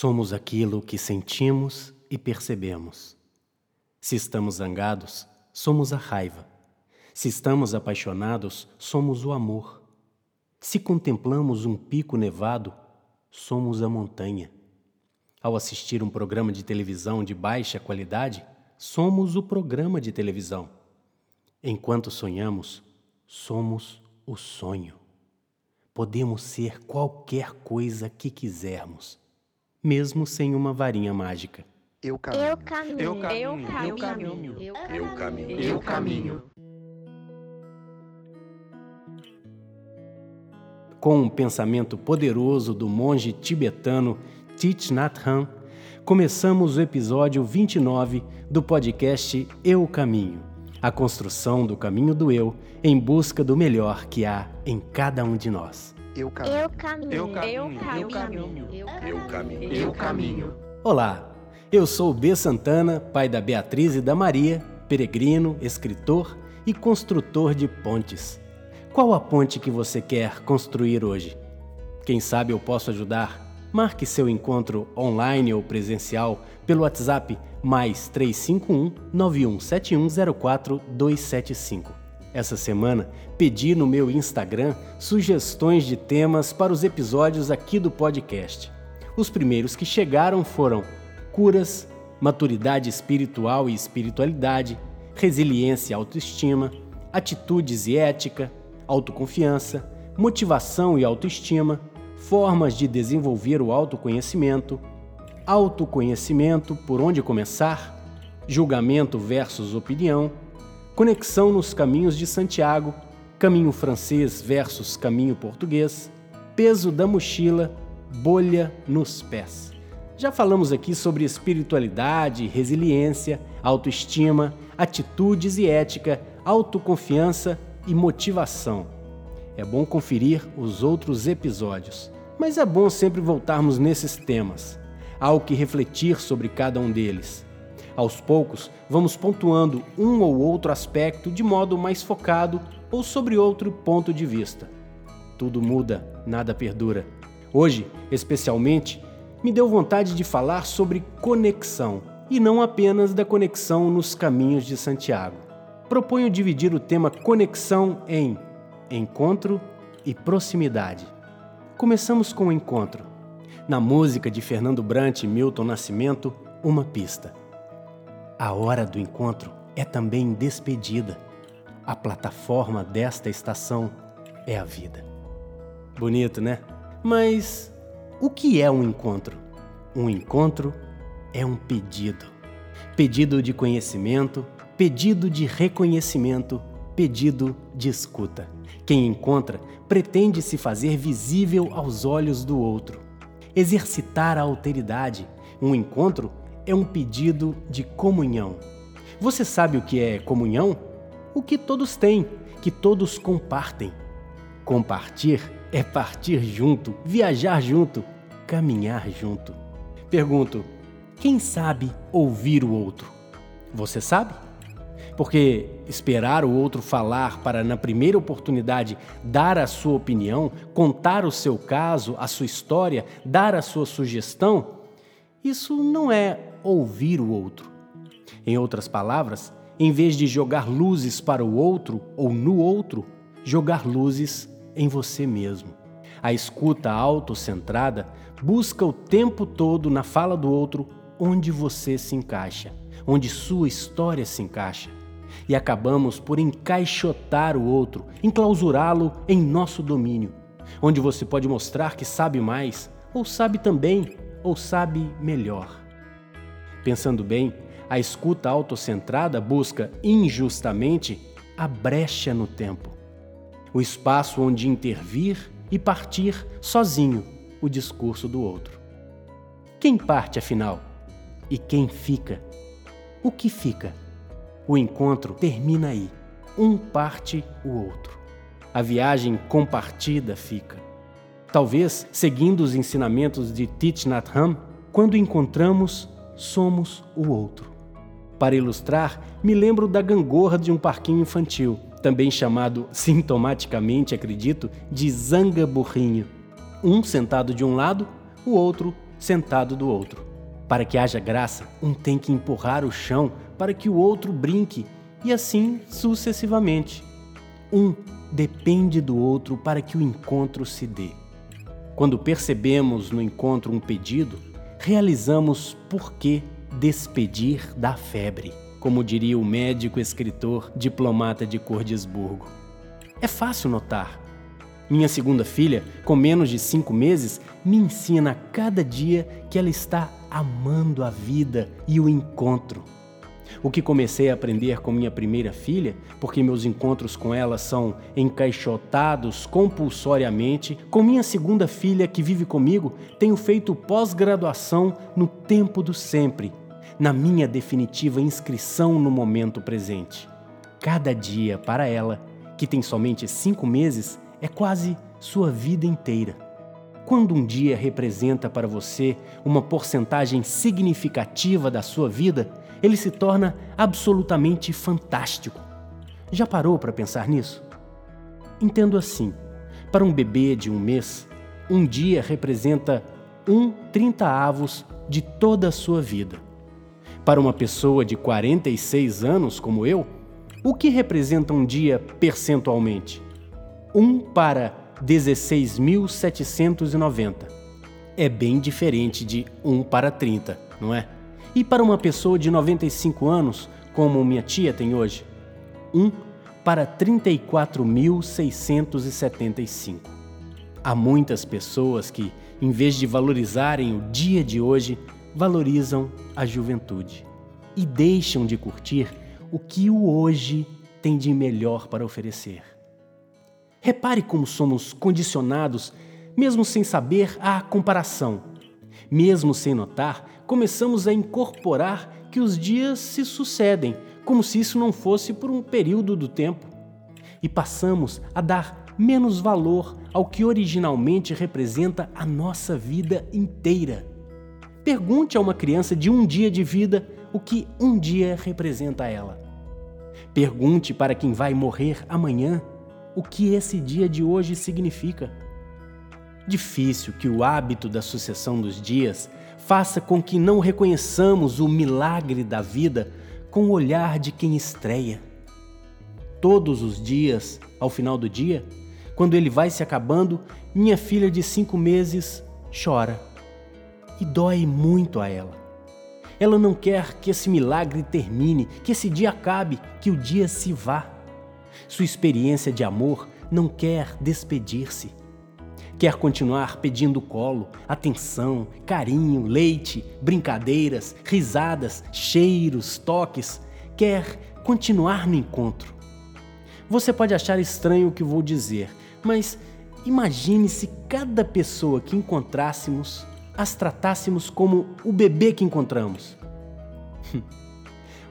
Somos aquilo que sentimos e percebemos. Se estamos zangados, somos a raiva. Se estamos apaixonados, somos o amor. Se contemplamos um pico nevado, somos a montanha. Ao assistir um programa de televisão de baixa qualidade, somos o programa de televisão. Enquanto sonhamos, somos o sonho. Podemos ser qualquer coisa que quisermos, mesmo sem uma varinha mágica. Eu caminho. Eu caminho. Eu caminho. Eu caminho. Eu caminho. Eu caminho. Com um pensamento poderoso do monge tibetano Thich Nhat Hanh, começamos o episódio 29 do podcast Eu Caminho, a construção do caminho do eu em busca do melhor que há em cada um de nós. Eu caminho. Eu caminho. Eu caminho. Eu caminho. Eu caminho. Eu caminho. Olá, eu sou o B. Santana, pai da Beatriz e da Maria, peregrino, escritor e construtor de pontes. Qual a ponte que você quer construir hoje? Quem sabe eu posso ajudar? Marque seu encontro online ou presencial pelo WhatsApp mais 351 917104 275. Essa semana pedi no meu Instagram sugestões de temas para os episódios aqui do podcast. Os primeiros que chegaram foram curas, maturidade espiritual e espiritualidade, resiliência e autoestima, atitudes e ética, autoconfiança, motivação e autoestima, formas de desenvolver o autoconhecimento, autoconhecimento, por onde começar, julgamento versus opinião, conexão nos caminhos de Santiago, caminho francês versus caminho português, peso da mochila, bolha nos pés. Já falamos aqui sobre espiritualidade, resiliência, autoestima, atitudes e ética, autoconfiança e motivação. É bom conferir os outros episódios, mas é bom sempre voltarmos nesses temas. Há o que refletir sobre cada um deles. Aos poucos, vamos pontuando um ou outro aspecto de modo mais focado ou sobre outro ponto de vista. Tudo muda, nada perdura. Hoje, especialmente, me deu vontade de falar sobre conexão e não apenas da conexão nos caminhos de Santiago. Proponho dividir o tema conexão em encontro e proximidade. Começamos com o encontro. Na música de Fernando Brant e Milton Nascimento, uma pista. A hora do encontro é também despedida. A plataforma desta estação é a vida. Bonito, né? Mas o que é um encontro? Um encontro é um pedido. Pedido de conhecimento, pedido de reconhecimento, pedido de escuta. Quem encontra pretende se fazer visível aos olhos do outro. Exercitar a alteridade. Um encontro é um pedido de comunhão. Você sabe o que é comunhão? O que todos têm, que todos compartem. Compartir é partir junto, viajar junto, caminhar junto. Pergunto: quem sabe ouvir o outro? Você sabe? Porque esperar o outro falar para, na primeira oportunidade, dar a sua opinião, contar o seu caso, a sua história, dar a sua sugestão, isso não é ouvir o outro. Em outras palavras, em vez de jogar luzes para o outro ou no outro, jogar luzes em você mesmo. A escuta autocentrada busca o tempo todo na fala do outro onde você se encaixa, onde sua história se encaixa e acabamos por encaixotar o outro, enclausurá-lo em nosso domínio, onde você pode mostrar que sabe mais, ou sabe também, ou sabe melhor. Pensando bem, a escuta autocentrada busca injustamente a brecha no tempo, o espaço onde intervir e partir sozinho o discurso do outro. Quem parte afinal? E quem fica? O que fica? O encontro termina aí. Um parte o outro. A viagem compartida fica. Talvez, seguindo os ensinamentos de Thich Nhat Hanh, quando encontramos, somos o outro. Para ilustrar, me lembro da gangorra de um parquinho infantil, também chamado, sintomaticamente acredito, de zanga-burrinho. Um sentado de um lado, o outro sentado do outro. Para que haja graça, um tem que empurrar o chão para que o outro brinque, e assim sucessivamente. Um depende do outro para que o encontro se dê. Quando percebemos no encontro um pedido, realizamos por que despedir da febre, como diria o médico escritor diplomata de Cordesburgo. É fácil notar. Minha segunda filha, com menos de cinco meses, me ensina a cada dia que ela está amando a vida e o encontro. O que comecei a aprender com minha primeira filha, porque meus encontros com ela são encaixotados compulsoriamente, com minha segunda filha que vive comigo, tenho feito pós-graduação no tempo do sempre, na minha definitiva inscrição no momento presente. Cada dia para ela, que tem somente cinco meses, é quase sua vida inteira. Quando um dia representa para você uma porcentagem significativa da sua vida, ele se torna absolutamente fantástico. Já parou para pensar nisso? Entendo assim: para um bebê de um mês, um dia representa um trinta avos de toda a sua vida. Para uma pessoa de 46 anos como eu, o que representa um dia percentualmente? 1 para 16.790. É bem diferente de 1 para 30, não é? E para uma pessoa de 95 anos, como minha tia tem hoje, 1 para 34.675. Há muitas pessoas que, em vez de valorizarem o dia de hoje, valorizam a juventude e deixam de curtir o que o hoje tem de melhor para oferecer. Repare como somos condicionados, mesmo sem saber a comparação. Mesmo sem notar, começamos a incorporar que os dias se sucedem, como se isso não fosse por um período do tempo. E passamos a dar menos valor ao que originalmente representa a nossa vida inteira. Pergunte a uma criança de um dia de vida o que um dia representa a ela. Pergunte para quem vai morrer amanhã o que esse dia de hoje significa. Difícil que o hábito da sucessão dos dias faça com que não reconheçamos o milagre da vida com o olhar de quem estreia. Todos os dias, ao final do dia, quando ele vai se acabando, minha filha de cinco meses chora. E dói muito a ela. Ela não quer que esse milagre termine, que esse dia acabe, que o dia se vá. Sua experiência de amor não quer despedir-se. Quer continuar pedindo colo, atenção, carinho, leite, brincadeiras, risadas, cheiros, toques. Quer continuar no encontro. Você pode achar estranho o que vou dizer, mas imagine se cada pessoa que encontrássemos as tratássemos como o bebê que encontramos.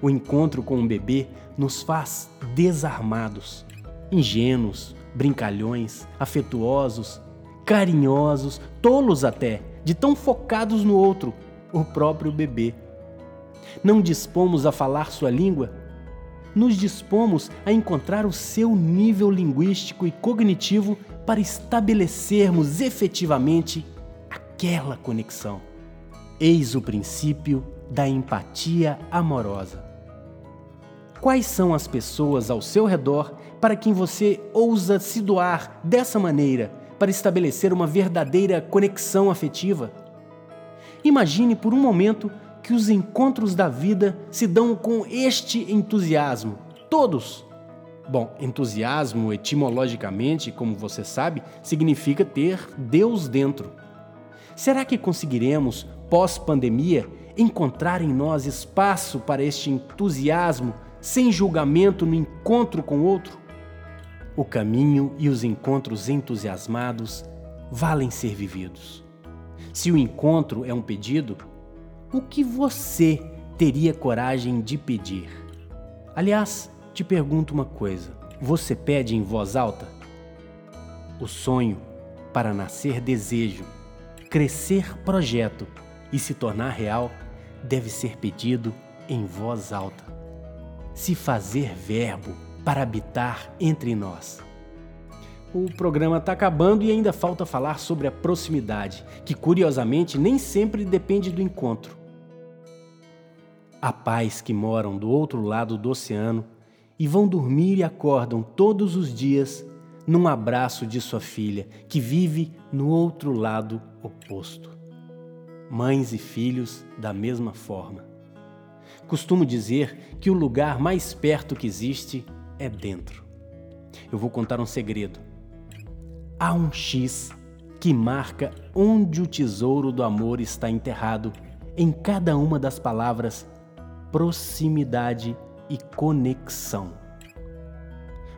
o encontro com um bebê nos faz desarmados, ingênuos, brincalhões, afetuosos, carinhosos, tolos até, de tão focados no outro, o próprio bebê. Não dispomos a falar sua língua? Nos dispomos a encontrar o seu nível linguístico e cognitivo para estabelecermos efetivamente aquela conexão. Eis o princípio da empatia amorosa. Quais são as pessoas ao seu redor para quem você ousa se doar dessa maneira para estabelecer uma verdadeira conexão afetiva. Imagine por um momento que os encontros da vida se dão com este entusiasmo. Todos! Bom, entusiasmo, etimologicamente, como você sabe, significa ter Deus dentro. Será que conseguiremos, pós-pandemia, encontrar em nós espaço para este entusiasmo sem julgamento no encontro com outro? O caminho e os encontros entusiasmados valem ser vividos. Se o encontro é um pedido, o que você teria coragem de pedir? Aliás, te pergunto uma coisa: você pede em voz alta? O sonho, para nascer desejo, crescer projeto e se tornar real, deve ser pedido em voz alta. Se fazer verbo para habitar entre nós. O programa está acabando e ainda falta falar sobre a proximidade, que curiosamente nem sempre depende do encontro. Há pais que moram do outro lado do oceano e vão dormir e acordam todos os dias num abraço de sua filha, que vive no outro lado oposto. Mães e filhos da mesma forma. Costumo dizer que o lugar mais perto que existe é dentro. Eu vou contar um segredo. Há um X que marca onde o tesouro do amor está enterrado em cada uma das palavras proximidade e conexão.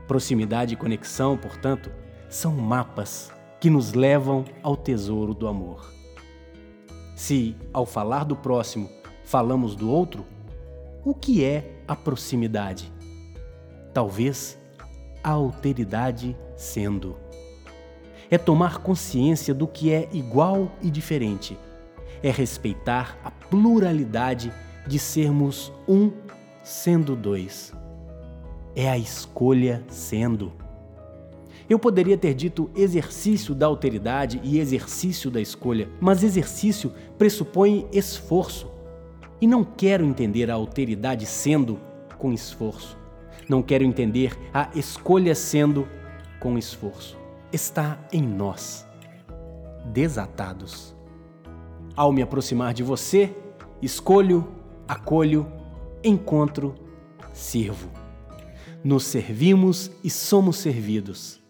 Proximidade e conexão, portanto, são mapas que nos levam ao tesouro do amor. Se, ao falar do próximo, falamos do outro, o que é a proximidade? Talvez a alteridade sendo. É tomar consciência do que é igual e diferente. É respeitar a pluralidade de sermos um sendo dois. É a escolha sendo. Eu poderia ter dito exercício da alteridade e exercício da escolha, mas exercício pressupõe esforço. E não quero entender a alteridade sendo com esforço. Não quero entender a escolha sendo com esforço. Está em nós, desatados. Ao me aproximar de você, escolho, acolho, encontro, sirvo. Nos servimos e somos servidos.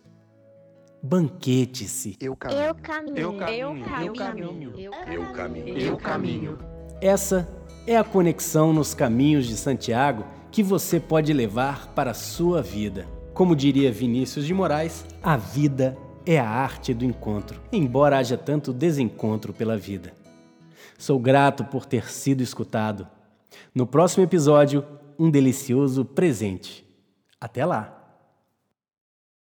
Banquete-se. Eu caminho. Eu caminho. Eu caminho. Eu caminho. Eu caminho. Eu caminho. Essa é a conexão nos caminhos de Santiago que você pode levar para a sua vida. Como diria Vinícius de Moraes, a vida é a arte do encontro, embora haja tanto desencontro pela vida. Sou grato por ter sido escutado. No próximo episódio, um delicioso presente. Até lá!